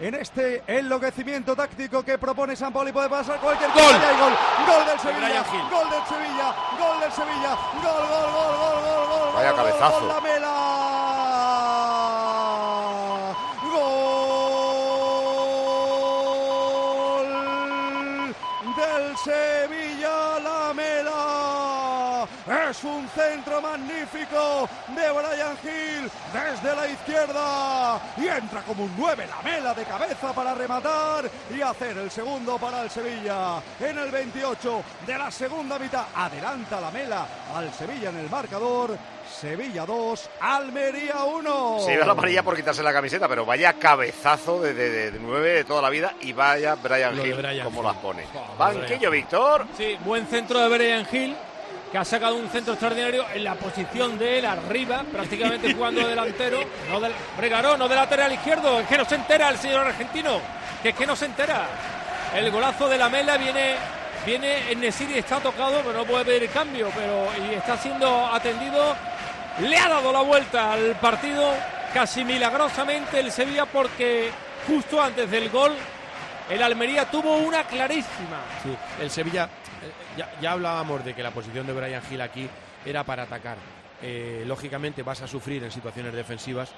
en este enloquecimiento táctico que propone San Pauli. Puede pasar cualquier ¡Gol! cosa y hay gol. Gol del Sevilla. Gol del Sevilla. Gol del Sevilla. Gol, gol, gol, gol, gol, gol. Vaya gol, gol, cabezazo. gol, la Mela. Gol del Sevilla Lamela. Es un centro magnífico de Brian Hill desde la izquierda y entra como un 9 Lamela de cabeza para rematar y hacer el segundo para el Sevilla. En el 28 de la segunda mitad adelanta Lamela al Sevilla en el marcador. Sevilla 2, Almería 1. Se iba la amarilla por quitarse la camiseta, pero vaya cabezazo de, de, de, de nueve de toda la vida y vaya Brian Lo Hill Brian como Hill. las pone. Oh, Banquillo, Víctor. Sí, buen centro de Brian Hill, que ha sacado un centro extraordinario en la posición de él, arriba, prácticamente jugando de delantero. No del, Bregaró, no de lateral izquierdo. Es que no se entera el señor argentino. Que es que no se entera. El golazo de la Mela viene, viene en Nesiri, está tocado, pero no puede pedir cambio. Pero y está siendo atendido. Le ha dado la vuelta al partido casi milagrosamente el Sevilla porque justo antes del gol el Almería tuvo una clarísima. Sí, el Sevilla, eh, ya, hablábamos de que la posición de Brian Hill aquí era para atacar. Eh, lógicamente vas a sufrir en situaciones defensivas,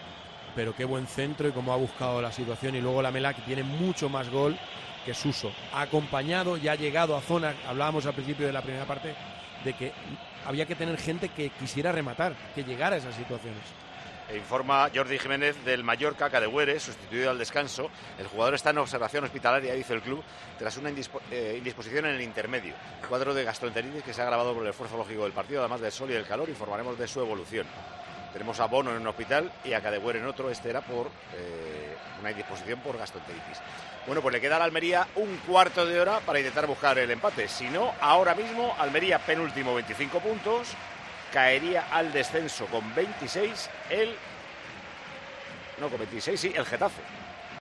pero qué buen centro y cómo ha buscado la situación. Y luego la Mela, que tiene mucho más gol que Suso. Ha acompañado y ha llegado a zonas, hablábamos al principio de la primera parte, de que había que tener gente que quisiera rematar, que llegara a esas situaciones. E Informa Jordi Jiménez del Mallorca, Cadehuere, sustituido al descanso. El jugador está en observación hospitalaria, dice el club, tras una eh, indisposición en el intermedio. Cuadro de gastroenteritis que se ha agravado por el esfuerzo lógico del partido, además del sol y del calor, informaremos de su evolución. Tenemos a Bono en un hospital y a Cadehuere en otro. Este era por eh, una indisposición por gastroenteritis. Bueno, pues le queda a Almería un cuarto de hora para intentar buscar el empate. Si no, ahora mismo Almería penúltimo 25 puntos, caería al descenso con 26 el... No, con 26 sí, el Getafe.